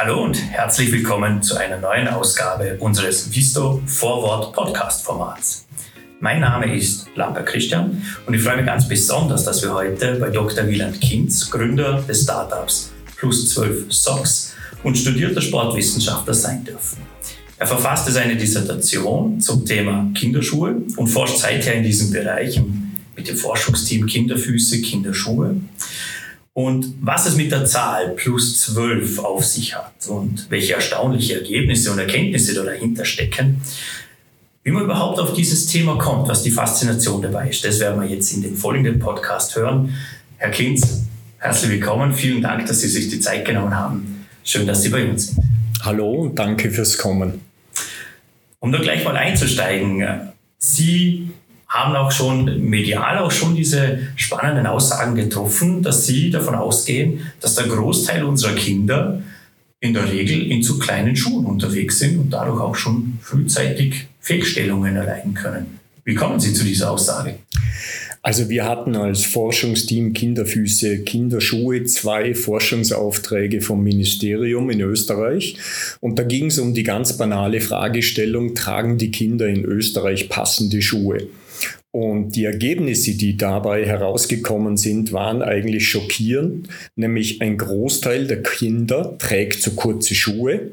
Hallo und herzlich willkommen zu einer neuen Ausgabe unseres Visto Vorwort Podcast Formats. Mein Name ist Lambert Christian und ich freue mich ganz besonders, dass wir heute bei Dr. Wieland Kinz, Gründer des Startups Plus 12 Socks und studierter Sportwissenschaftler sein dürfen. Er verfasste seine Dissertation zum Thema Kinderschuhe und forscht seither in diesem Bereich mit dem Forschungsteam Kinderfüße, Kinderschuhe und was es mit der Zahl plus 12 auf sich hat und welche erstaunliche Ergebnisse und Erkenntnisse da dahinter stecken. Wie man überhaupt auf dieses Thema kommt, was die Faszination dabei ist, das werden wir jetzt in dem folgenden Podcast hören. Herr Kinz, herzlich willkommen. Vielen Dank, dass Sie sich die Zeit genommen haben. Schön, dass Sie bei uns sind. Hallo und danke fürs Kommen. Um da gleich mal einzusteigen, Sie haben auch schon medial auch schon diese spannenden Aussagen getroffen, dass sie davon ausgehen, dass der Großteil unserer Kinder in der Regel in zu kleinen Schuhen unterwegs sind und dadurch auch schon frühzeitig Fehlstellungen erleiden können. Wie kommen Sie zu dieser Aussage? Also wir hatten als Forschungsteam Kinderfüße, Kinderschuhe zwei Forschungsaufträge vom Ministerium in Österreich. Und da ging es um die ganz banale Fragestellung, tragen die Kinder in Österreich passende Schuhe? Und die Ergebnisse, die dabei herausgekommen sind, waren eigentlich schockierend. Nämlich ein Großteil der Kinder trägt zu kurze Schuhe.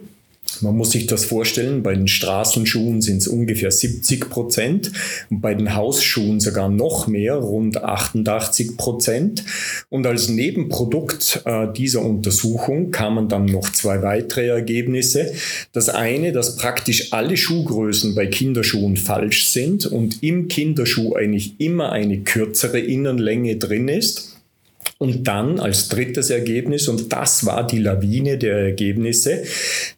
Man muss sich das vorstellen, bei den Straßenschuhen sind es ungefähr 70 Prozent und bei den Hausschuhen sogar noch mehr, rund 88 Prozent. Und als Nebenprodukt äh, dieser Untersuchung kamen dann noch zwei weitere Ergebnisse. Das eine, dass praktisch alle Schuhgrößen bei Kinderschuhen falsch sind und im Kinderschuh eigentlich immer eine kürzere Innenlänge drin ist. Und dann als drittes Ergebnis, und das war die Lawine der Ergebnisse,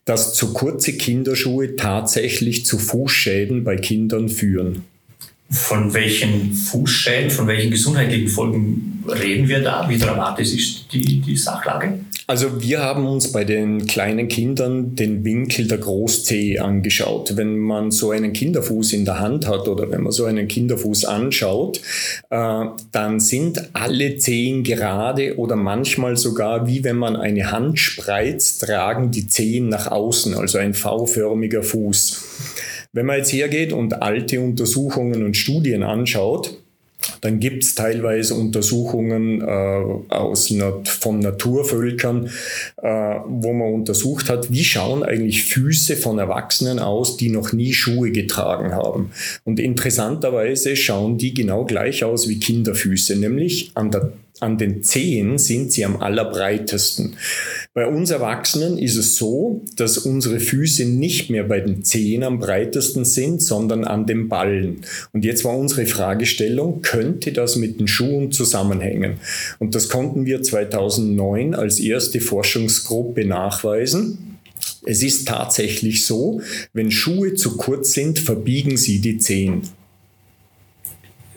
dass zu kurze Kinderschuhe tatsächlich zu Fußschäden bei Kindern führen. Von welchen Fußschäden, von welchen gesundheitlichen Folgen reden wir da? Wie dramatisch ist die, die Sachlage? Also wir haben uns bei den kleinen Kindern den Winkel der Großzehe angeschaut. Wenn man so einen Kinderfuß in der Hand hat oder wenn man so einen Kinderfuß anschaut, äh, dann sind alle Zehen gerade oder manchmal sogar wie wenn man eine Hand spreizt, tragen die Zehen nach außen, also ein V-förmiger Fuß. Wenn man jetzt hergeht und alte Untersuchungen und Studien anschaut, dann gibt es teilweise Untersuchungen äh, aus, von Naturvölkern, äh, wo man untersucht hat, wie schauen eigentlich Füße von Erwachsenen aus, die noch nie Schuhe getragen haben. Und interessanterweise schauen die genau gleich aus wie Kinderfüße, nämlich an der an den Zehen sind sie am allerbreitesten. Bei uns Erwachsenen ist es so, dass unsere Füße nicht mehr bei den Zehen am breitesten sind, sondern an den Ballen. Und jetzt war unsere Fragestellung, könnte das mit den Schuhen zusammenhängen? Und das konnten wir 2009 als erste Forschungsgruppe nachweisen. Es ist tatsächlich so, wenn Schuhe zu kurz sind, verbiegen sie die Zehen.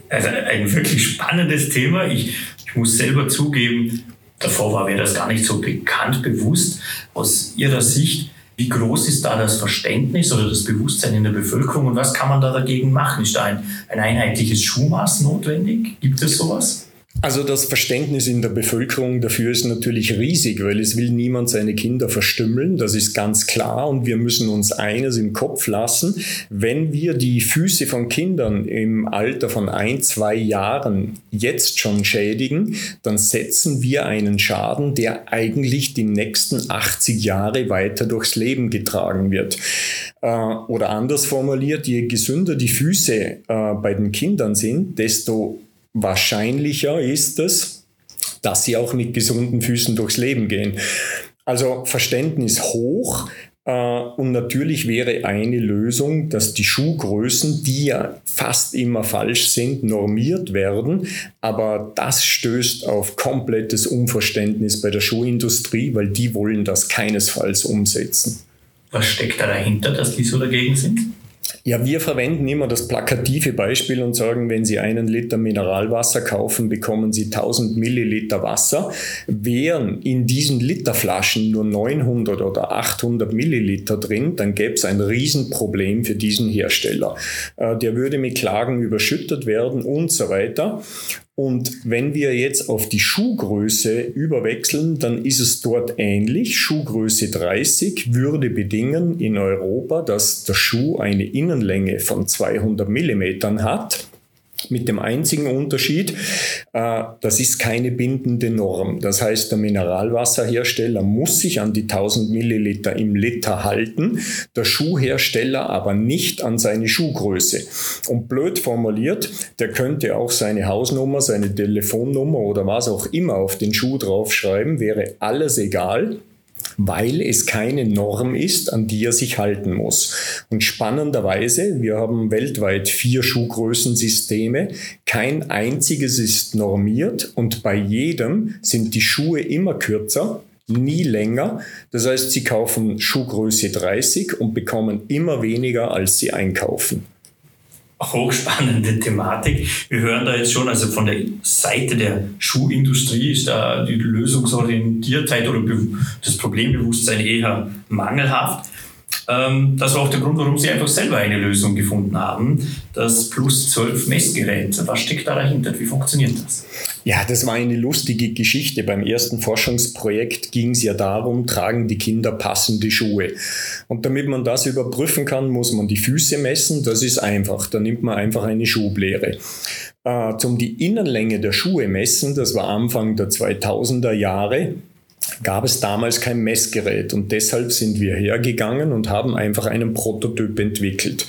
Also ein wirklich spannendes Thema. Ich ich muss selber zugeben, davor war mir das gar nicht so bekannt, bewusst. Aus Ihrer Sicht, wie groß ist da das Verständnis oder das Bewusstsein in der Bevölkerung und was kann man da dagegen machen? Ist da ein, ein einheitliches Schuhmaß notwendig? Gibt es sowas? Also das Verständnis in der Bevölkerung dafür ist natürlich riesig, weil es will niemand seine Kinder verstümmeln, das ist ganz klar und wir müssen uns eines im Kopf lassen, wenn wir die Füße von Kindern im Alter von ein, zwei Jahren jetzt schon schädigen, dann setzen wir einen Schaden, der eigentlich die nächsten 80 Jahre weiter durchs Leben getragen wird. Äh, oder anders formuliert, je gesünder die Füße äh, bei den Kindern sind, desto wahrscheinlicher ist es, dass sie auch mit gesunden Füßen durchs Leben gehen. Also Verständnis hoch. Äh, und natürlich wäre eine Lösung, dass die Schuhgrößen, die ja fast immer falsch sind, normiert werden. Aber das stößt auf komplettes Unverständnis bei der Schuhindustrie, weil die wollen das keinesfalls umsetzen. Was steckt da dahinter, dass die so dagegen sind? Ja, wir verwenden immer das plakative Beispiel und sagen, wenn Sie einen Liter Mineralwasser kaufen, bekommen Sie 1000 Milliliter Wasser. Wären in diesen Literflaschen nur 900 oder 800 Milliliter drin, dann gäbe es ein Riesenproblem für diesen Hersteller. Äh, der würde mit Klagen überschüttet werden und so weiter. Und wenn wir jetzt auf die Schuhgröße überwechseln, dann ist es dort ähnlich. Schuhgröße 30 würde bedingen in Europa, dass der Schuh eine Innenlänge von 200 Millimetern hat mit dem einzigen Unterschied, äh, das ist keine bindende Norm. Das heißt, der Mineralwasserhersteller muss sich an die 1000 Milliliter im Liter halten, der Schuhhersteller aber nicht an seine Schuhgröße. Und blöd formuliert, der könnte auch seine Hausnummer, seine Telefonnummer oder was auch immer auf den Schuh draufschreiben, wäre alles egal weil es keine Norm ist, an die er sich halten muss. Und spannenderweise, wir haben weltweit vier Schuhgrößensysteme, kein einziges ist normiert und bei jedem sind die Schuhe immer kürzer, nie länger. Das heißt, sie kaufen Schuhgröße 30 und bekommen immer weniger, als sie einkaufen hochspannende Thematik. Wir hören da jetzt schon, also von der Seite der Schuhindustrie ist da die Lösungsorientiertheit oder das Problembewusstsein eher mangelhaft. Ähm, das war auch der Grund, warum Sie einfach selber eine Lösung gefunden haben, das Plus 12 Messgerät. Was steckt da dahinter? Wie funktioniert das? Ja, das war eine lustige Geschichte. Beim ersten Forschungsprojekt ging es ja darum, tragen die Kinder passende Schuhe. Und damit man das überprüfen kann, muss man die Füße messen. Das ist einfach. Da nimmt man einfach eine Schublehre. Äh, zum die Innenlänge der Schuhe messen, das war Anfang der 2000er Jahre, gab es damals kein Messgerät und deshalb sind wir hergegangen und haben einfach einen Prototyp entwickelt.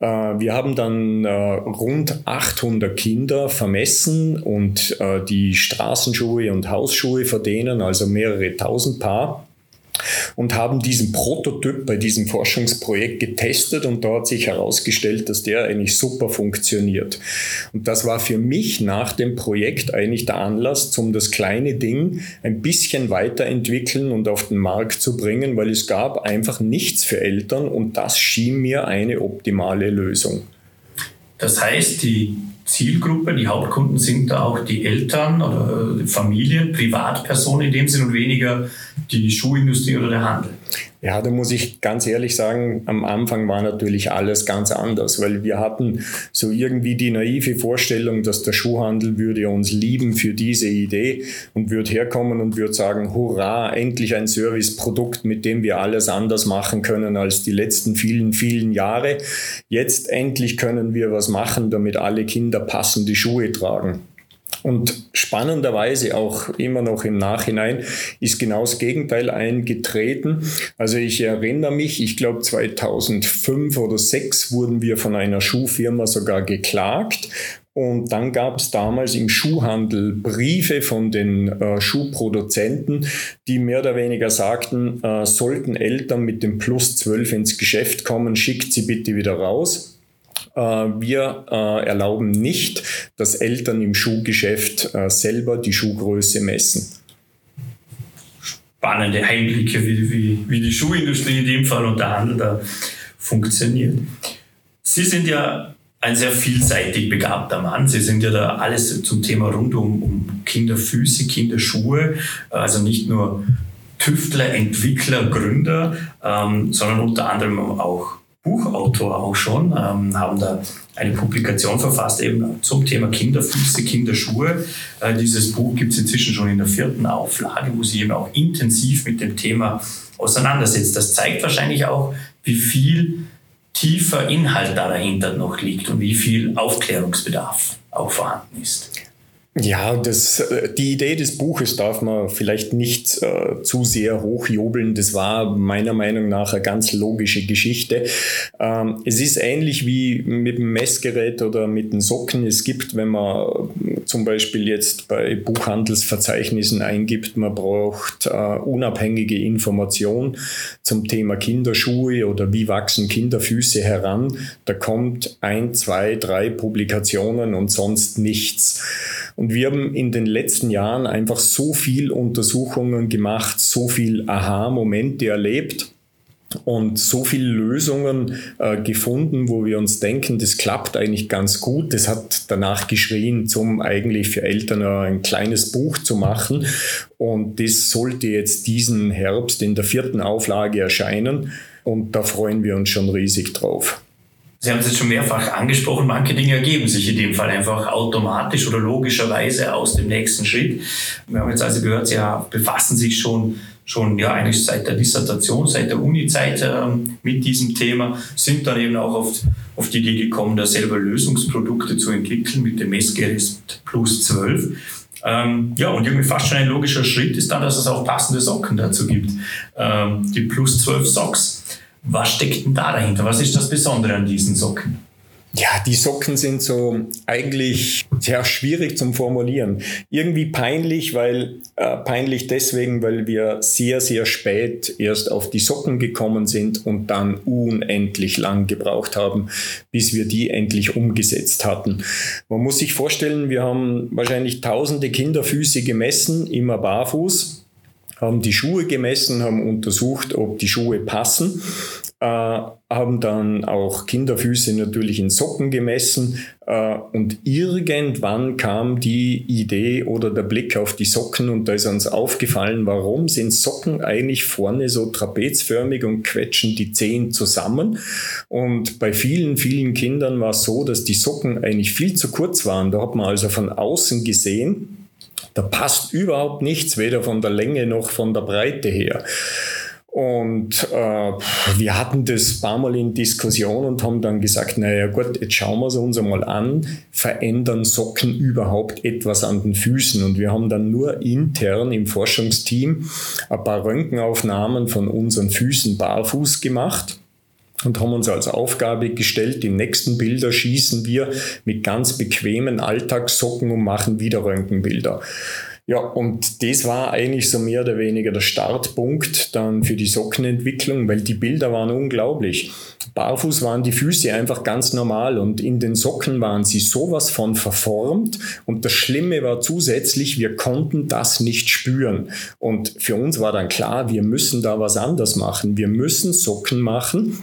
Äh, wir haben dann äh, rund 800 Kinder vermessen und äh, die Straßenschuhe und Hausschuhe von also mehrere tausend Paar und haben diesen Prototyp bei diesem Forschungsprojekt getestet und da hat sich herausgestellt, dass der eigentlich super funktioniert. Und das war für mich nach dem Projekt eigentlich der Anlass, um das kleine Ding ein bisschen weiterentwickeln und auf den Markt zu bringen, weil es gab einfach nichts für Eltern und das schien mir eine optimale Lösung. Das heißt, die Zielgruppe, die Hauptkunden sind da auch die Eltern oder Familien, Privatpersonen in dem Sinn und weniger die Schuhindustrie oder der Handel. Ja, da muss ich ganz ehrlich sagen, am Anfang war natürlich alles ganz anders, weil wir hatten so irgendwie die naive Vorstellung, dass der Schuhhandel würde uns lieben für diese Idee und würde herkommen und würde sagen, hurra, endlich ein Serviceprodukt, mit dem wir alles anders machen können als die letzten vielen, vielen Jahre. Jetzt endlich können wir was machen, damit alle Kinder passende Schuhe tragen. Und spannenderweise auch immer noch im Nachhinein ist genau das Gegenteil eingetreten. Also ich erinnere mich, ich glaube 2005 oder 2006 wurden wir von einer Schuhfirma sogar geklagt. Und dann gab es damals im Schuhhandel Briefe von den äh, Schuhproduzenten, die mehr oder weniger sagten, äh, sollten Eltern mit dem Plus 12 ins Geschäft kommen, schickt sie bitte wieder raus. Äh, wir äh, erlauben nicht, dass Eltern im Schuhgeschäft äh, selber die Schuhgröße messen. Spannende Einblicke, wie, wie, wie die Schuhindustrie in dem Fall und der Handel da funktioniert. Sie sind ja ein sehr vielseitig begabter Mann. Sie sind ja da alles zum Thema rund um, um Kinderfüße, Kinderschuhe, also nicht nur Tüftler, Entwickler, Gründer, ähm, sondern unter anderem auch Buchautor auch schon, ähm, haben da eine Publikation verfasst eben zum Thema Kinderfüße, Kinderschuhe. Äh, dieses Buch gibt es inzwischen schon in der vierten Auflage, wo sie eben auch intensiv mit dem Thema auseinandersetzt. Das zeigt wahrscheinlich auch, wie viel tiefer Inhalt da dahinter noch liegt und wie viel Aufklärungsbedarf auch vorhanden ist. Ja, das, äh, die Idee des Buches darf man vielleicht nicht äh, zu sehr hochjubeln. Das war meiner Meinung nach eine ganz logische Geschichte. Ähm, es ist ähnlich wie mit dem Messgerät oder mit den Socken. Es gibt, wenn man zum Beispiel jetzt bei Buchhandelsverzeichnissen eingibt, man braucht äh, unabhängige Information zum Thema Kinderschuhe oder wie wachsen Kinderfüße heran. Da kommt ein, zwei, drei Publikationen und sonst nichts. Und wir haben in den letzten Jahren einfach so viel Untersuchungen gemacht, so viel Aha-Momente erlebt und so viele Lösungen äh, gefunden, wo wir uns denken, das klappt eigentlich ganz gut. Das hat danach geschrien, zum eigentlich für Eltern ein kleines Buch zu machen. Und das sollte jetzt diesen Herbst in der vierten Auflage erscheinen. Und da freuen wir uns schon riesig drauf. Sie haben es jetzt schon mehrfach angesprochen, manche Dinge ergeben sich in dem Fall einfach automatisch oder logischerweise aus dem nächsten Schritt. Wir haben jetzt also gehört, Sie befassen sich schon schon ja eigentlich seit der Dissertation, seit der Uni-Zeit ähm, mit diesem Thema, sind dann eben auch auf, auf die Idee gekommen, da selber Lösungsprodukte zu entwickeln mit dem Messgerät Plus 12. Ähm, ja, und irgendwie fast schon ein logischer Schritt ist dann, dass es auch passende Socken dazu gibt. Ähm, die Plus 12 Socks. Was steckt denn da dahinter? Was ist das Besondere an diesen Socken? Ja, die Socken sind so eigentlich sehr schwierig zum Formulieren. Irgendwie peinlich, weil äh, peinlich deswegen, weil wir sehr, sehr spät erst auf die Socken gekommen sind und dann unendlich lang gebraucht haben, bis wir die endlich umgesetzt hatten. Man muss sich vorstellen, wir haben wahrscheinlich tausende Kinderfüße gemessen, immer barfuß haben die Schuhe gemessen, haben untersucht, ob die Schuhe passen, äh, haben dann auch Kinderfüße natürlich in Socken gemessen äh, und irgendwann kam die Idee oder der Blick auf die Socken und da ist uns aufgefallen, warum sind Socken eigentlich vorne so trapezförmig und quetschen die Zehen zusammen und bei vielen, vielen Kindern war es so, dass die Socken eigentlich viel zu kurz waren. Da hat man also von außen gesehen, da passt überhaupt nichts, weder von der Länge noch von der Breite her. Und äh, wir hatten das ein paar Mal in Diskussion und haben dann gesagt, naja gut, jetzt schauen wir es uns einmal an, verändern Socken überhaupt etwas an den Füßen? Und wir haben dann nur intern im Forschungsteam ein paar Röntgenaufnahmen von unseren Füßen barfuß gemacht und haben uns als Aufgabe gestellt, die nächsten Bilder schießen wir mit ganz bequemen Alltagssocken und machen wieder Röntgenbilder. Ja, und das war eigentlich so mehr oder weniger der Startpunkt dann für die Sockenentwicklung, weil die Bilder waren unglaublich. Barfuß waren die Füße einfach ganz normal und in den Socken waren sie sowas von verformt und das Schlimme war zusätzlich, wir konnten das nicht spüren. Und für uns war dann klar, wir müssen da was anders machen. Wir müssen Socken machen,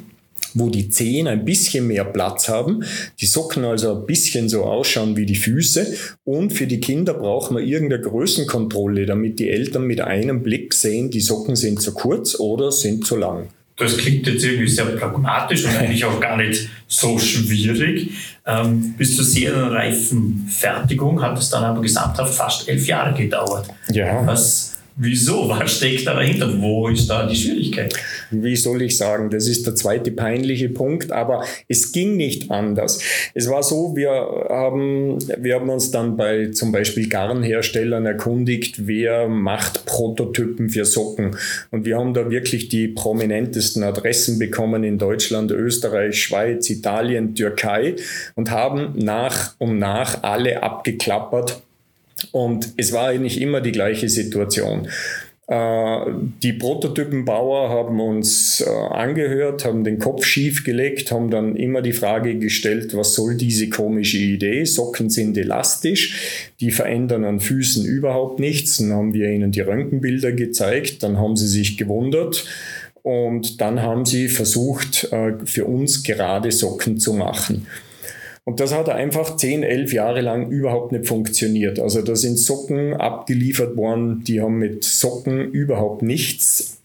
wo die Zehen ein bisschen mehr Platz haben, die Socken also ein bisschen so ausschauen wie die Füße und für die Kinder brauchen wir irgendeine Größenkontrolle, damit die Eltern mit einem Blick sehen, die Socken sind zu kurz oder sind zu lang. Das klingt jetzt irgendwie sehr pragmatisch und eigentlich auch gar nicht so schwierig. Ähm, bis zur serienreifen Fertigung hat es dann aber gesamthaft fast elf Jahre gedauert. Ja. Was Wieso? Was steckt da dahinter? Wo ist da die Schwierigkeit? Wie soll ich sagen? Das ist der zweite peinliche Punkt, aber es ging nicht anders. Es war so, wir haben, wir haben uns dann bei zum Beispiel Garnherstellern erkundigt, wer macht Prototypen für Socken. Und wir haben da wirklich die prominentesten Adressen bekommen in Deutschland, Österreich, Schweiz, Italien, Türkei und haben nach und nach alle abgeklappert und es war eigentlich immer die gleiche Situation. Äh, die Prototypenbauer haben uns äh, angehört, haben den Kopf schief gelegt, haben dann immer die Frage gestellt, was soll diese komische Idee? Socken sind elastisch, die verändern an Füßen überhaupt nichts. Dann haben wir ihnen die Röntgenbilder gezeigt, dann haben sie sich gewundert und dann haben sie versucht, äh, für uns gerade Socken zu machen. Und das hat einfach 10, 11 Jahre lang überhaupt nicht funktioniert. Also da sind Socken abgeliefert worden, die haben mit Socken überhaupt nichts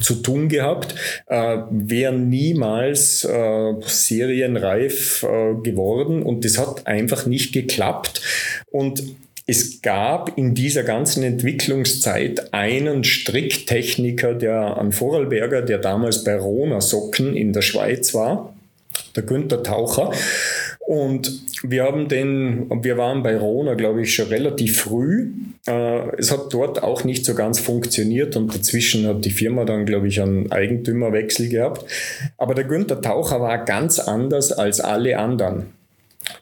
zu tun gehabt, äh, wären niemals äh, serienreif äh, geworden und das hat einfach nicht geklappt. Und es gab in dieser ganzen Entwicklungszeit einen Stricktechniker, der an Vorarlberger, der damals bei Rona Socken in der Schweiz war, der Günther Taucher. Und wir haben den, wir waren bei Rona, glaube ich, schon relativ früh. Äh, es hat dort auch nicht so ganz funktioniert und dazwischen hat die Firma dann, glaube ich, einen Eigentümerwechsel gehabt. Aber der Günther Taucher war ganz anders als alle anderen.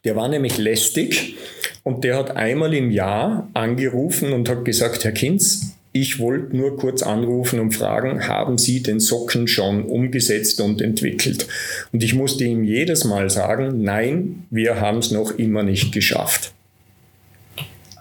Der war nämlich lästig und der hat einmal im Jahr angerufen und hat gesagt, Herr Kinz, ich wollte nur kurz anrufen und fragen, haben Sie den Socken schon umgesetzt und entwickelt? Und ich musste ihm jedes Mal sagen, nein, wir haben es noch immer nicht geschafft.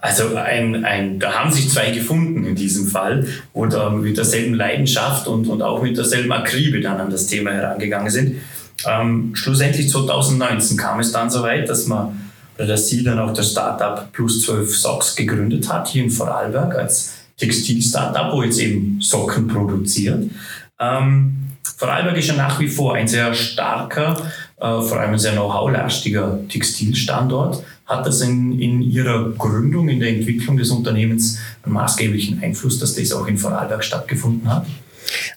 Also ein, ein, da haben sich zwei gefunden in diesem Fall, wo da mit derselben Leidenschaft und, und auch mit derselben Akribe dann an das Thema herangegangen sind. Ähm, schlussendlich 2019 kam es dann so weit, dass man dass sie dann auch das Startup Plus 12 Socks gegründet hat, hier in Vorarlberg als Textil-Startup, wo jetzt eben Socken produziert. Ähm, Vorarlberg ist ja nach wie vor ein sehr starker, äh, vor allem ein sehr know-how-lastiger Textilstandort. Hat das in, in Ihrer Gründung, in der Entwicklung des Unternehmens einen maßgeblichen Einfluss, dass das auch in Vorarlberg stattgefunden hat?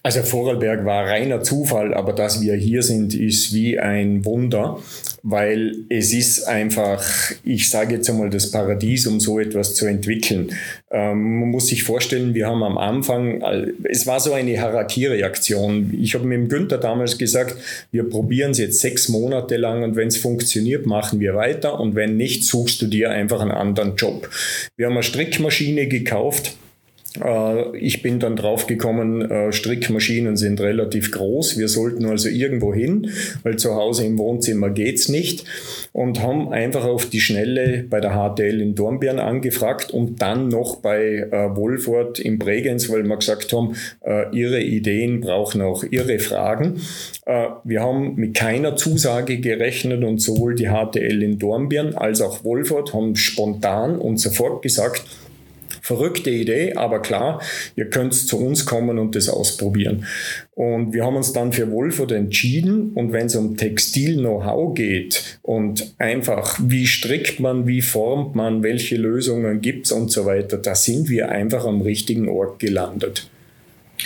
Also Vorarlberg war reiner Zufall, aber dass wir hier sind, ist wie ein Wunder, weil es ist einfach, ich sage jetzt einmal, das Paradies, um so etwas zu entwickeln. Ähm, man muss sich vorstellen, wir haben am Anfang, es war so eine Harakiri-Aktion. Ich habe mit dem Günther damals gesagt, wir probieren es jetzt sechs Monate lang und wenn es funktioniert, machen wir weiter und wenn nicht, suchst du dir einfach einen anderen Job. Wir haben eine Strickmaschine gekauft ich bin dann drauf gekommen, äh, Strickmaschinen sind relativ groß. Wir sollten also irgendwo hin, weil zu Hause im Wohnzimmer geht's nicht. Und haben einfach auf die Schnelle bei der HTL in Dornbirn angefragt und dann noch bei äh, Wolfort in Bregenz, weil wir gesagt haben, ihre Ideen brauchen auch ihre Fragen. wir haben mit keiner Zusage gerechnet und sowohl die HTL in Dornbirn als auch Wolfort haben spontan und sofort gesagt, Verrückte Idee, aber klar, ihr könnt zu uns kommen und das ausprobieren. Und wir haben uns dann für Wolford entschieden. Und wenn es um Textil-Know-how geht und einfach, wie strickt man, wie formt man, welche Lösungen gibt es und so weiter, da sind wir einfach am richtigen Ort gelandet.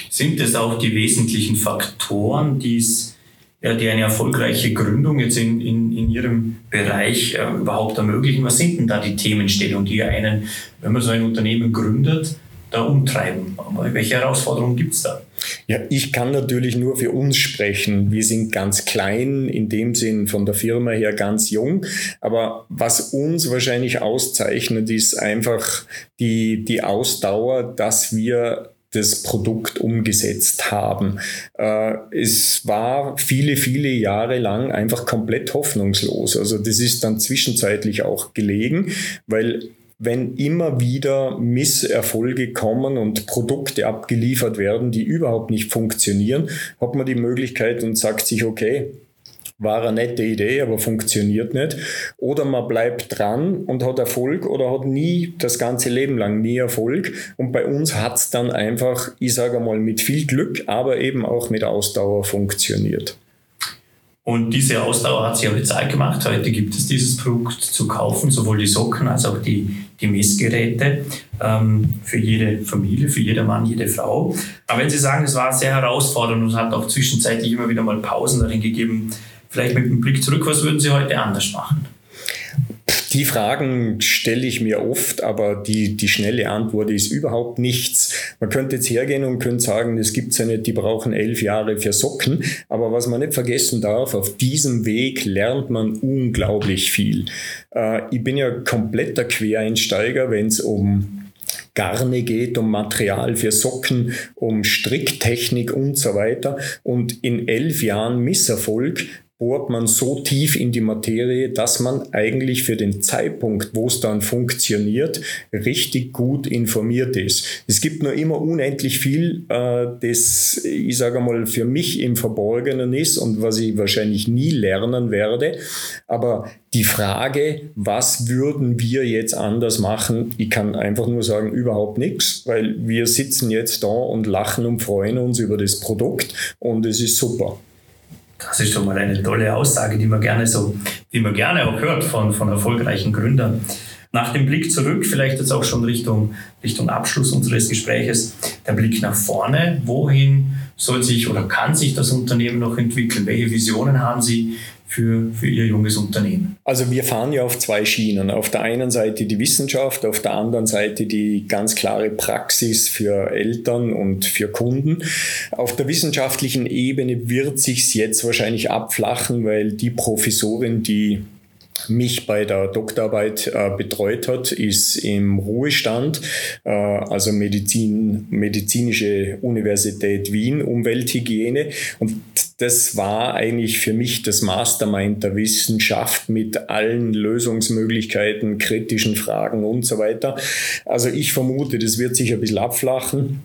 Sind es auch die wesentlichen Faktoren, die es ja, die eine erfolgreiche Gründung jetzt in, in, in Ihrem Bereich äh, überhaupt ermöglichen? Was sind denn da die Themenstellungen, die einen, wenn man so ein Unternehmen gründet, da umtreiben? Aber welche Herausforderungen gibt es da? Ja, ich kann natürlich nur für uns sprechen. Wir sind ganz klein, in dem Sinn von der Firma her ganz jung. Aber was uns wahrscheinlich auszeichnet, ist einfach die, die Ausdauer, dass wir das Produkt umgesetzt haben. Äh, es war viele, viele Jahre lang einfach komplett hoffnungslos. Also das ist dann zwischenzeitlich auch gelegen, weil wenn immer wieder Misserfolge kommen und Produkte abgeliefert werden, die überhaupt nicht funktionieren, hat man die Möglichkeit und sagt sich, okay, war eine nette Idee, aber funktioniert nicht. Oder man bleibt dran und hat Erfolg oder hat nie das ganze Leben lang nie Erfolg. Und bei uns hat es dann einfach, ich sage mal, mit viel Glück, aber eben auch mit Ausdauer funktioniert. Und diese Ausdauer hat sich auch bezahlt gemacht. Heute gibt es dieses Produkt zu kaufen, sowohl die Socken als auch die, die Messgeräte ähm, für jede Familie, für jeder Mann, jede Frau. Aber wenn Sie sagen, es war sehr herausfordernd und es hat auch zwischenzeitlich immer wieder mal Pausen darin gegeben, Vielleicht mit dem Blick zurück, was würden Sie heute anders machen? Die Fragen stelle ich mir oft, aber die, die schnelle Antwort ist überhaupt nichts. Man könnte jetzt hergehen und könnte sagen, es gibt ja nicht, die brauchen elf Jahre für Socken. Aber was man nicht vergessen darf, auf diesem Weg lernt man unglaublich viel. Äh, ich bin ja kompletter Quereinsteiger, wenn es um Garne geht, um Material für Socken, um Stricktechnik und so weiter. Und in elf Jahren Misserfolg bohrt man so tief in die Materie, dass man eigentlich für den Zeitpunkt, wo es dann funktioniert, richtig gut informiert ist. Es gibt nur immer unendlich viel, äh, das, ich sage mal, für mich im Verborgenen ist und was ich wahrscheinlich nie lernen werde. Aber die Frage, was würden wir jetzt anders machen, ich kann einfach nur sagen, überhaupt nichts, weil wir sitzen jetzt da und lachen und freuen uns über das Produkt und es ist super. Das ist schon mal eine tolle Aussage, die man gerne so, die man gerne auch hört von, von erfolgreichen Gründern. Nach dem Blick zurück, vielleicht jetzt auch schon Richtung, Richtung Abschluss unseres Gespräches, der Blick nach vorne. Wohin soll sich oder kann sich das Unternehmen noch entwickeln? Welche Visionen haben Sie für, für Ihr junges Unternehmen? Also wir fahren ja auf zwei Schienen. Auf der einen Seite die Wissenschaft, auf der anderen Seite die ganz klare Praxis für Eltern und für Kunden. Auf der wissenschaftlichen Ebene wird sich jetzt wahrscheinlich abflachen, weil die Professorin, die mich bei der Doktorarbeit äh, betreut hat, ist im Ruhestand, äh, also Medizin, Medizinische Universität Wien, Umwelthygiene. Und das war eigentlich für mich das Mastermind der Wissenschaft mit allen Lösungsmöglichkeiten, kritischen Fragen und so weiter. Also ich vermute, das wird sich ein bisschen abflachen.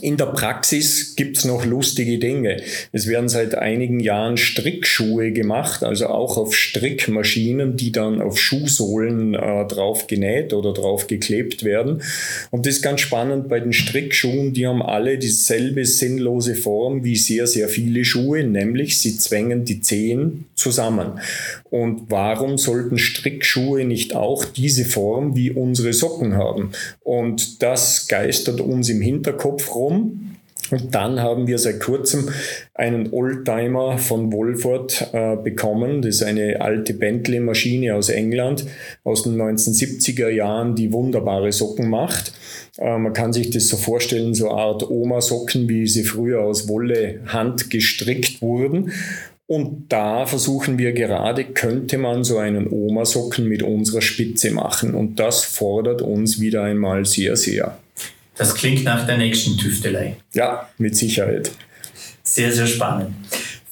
In der Praxis gibt's noch lustige Dinge. Es werden seit einigen Jahren Strickschuhe gemacht, also auch auf Strickmaschinen, die dann auf Schuhsohlen äh, drauf genäht oder drauf geklebt werden. Und das ist ganz spannend bei den Strickschuhen, die haben alle dieselbe sinnlose Form wie sehr, sehr viele Schuhe, nämlich sie zwängen die Zehen zusammen. Und warum sollten Strickschuhe nicht auch diese Form wie unsere Socken haben? Und das geistert uns im Hinterkopf rum rum. Und dann haben wir seit kurzem einen Oldtimer von Wolford äh, bekommen. Das ist eine alte Bentley-Maschine aus England aus den 1970er Jahren, die wunderbare Socken macht. Äh, man kann sich das so vorstellen, so eine Art Oma-Socken, wie sie früher aus Wolle handgestrickt wurden. Und da versuchen wir gerade, könnte man so einen Oma-Socken mit unserer Spitze machen. Und das fordert uns wieder einmal sehr, sehr. Das klingt nach der nächsten Tüftelei. Ja, mit Sicherheit. Sehr, sehr spannend.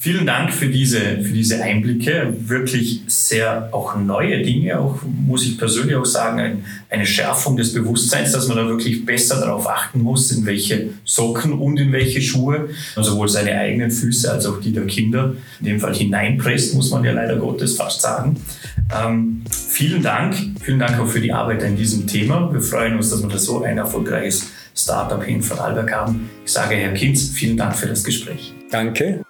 Vielen Dank für diese, für diese Einblicke. Wirklich sehr auch neue Dinge, auch muss ich persönlich auch sagen, ein, eine Schärfung des Bewusstseins, dass man da wirklich besser darauf achten muss, in welche Socken und in welche Schuhe, sowohl seine eigenen Füße als auch die der Kinder, in dem Fall hineinpresst, muss man ja leider Gottes fast sagen. Ähm, vielen Dank. Vielen Dank auch für die Arbeit an diesem Thema. Wir freuen uns, dass wir da so ein erfolgreiches Startup in Vorarlberg haben. Ich sage Herr Kinz, vielen Dank für das Gespräch. Danke.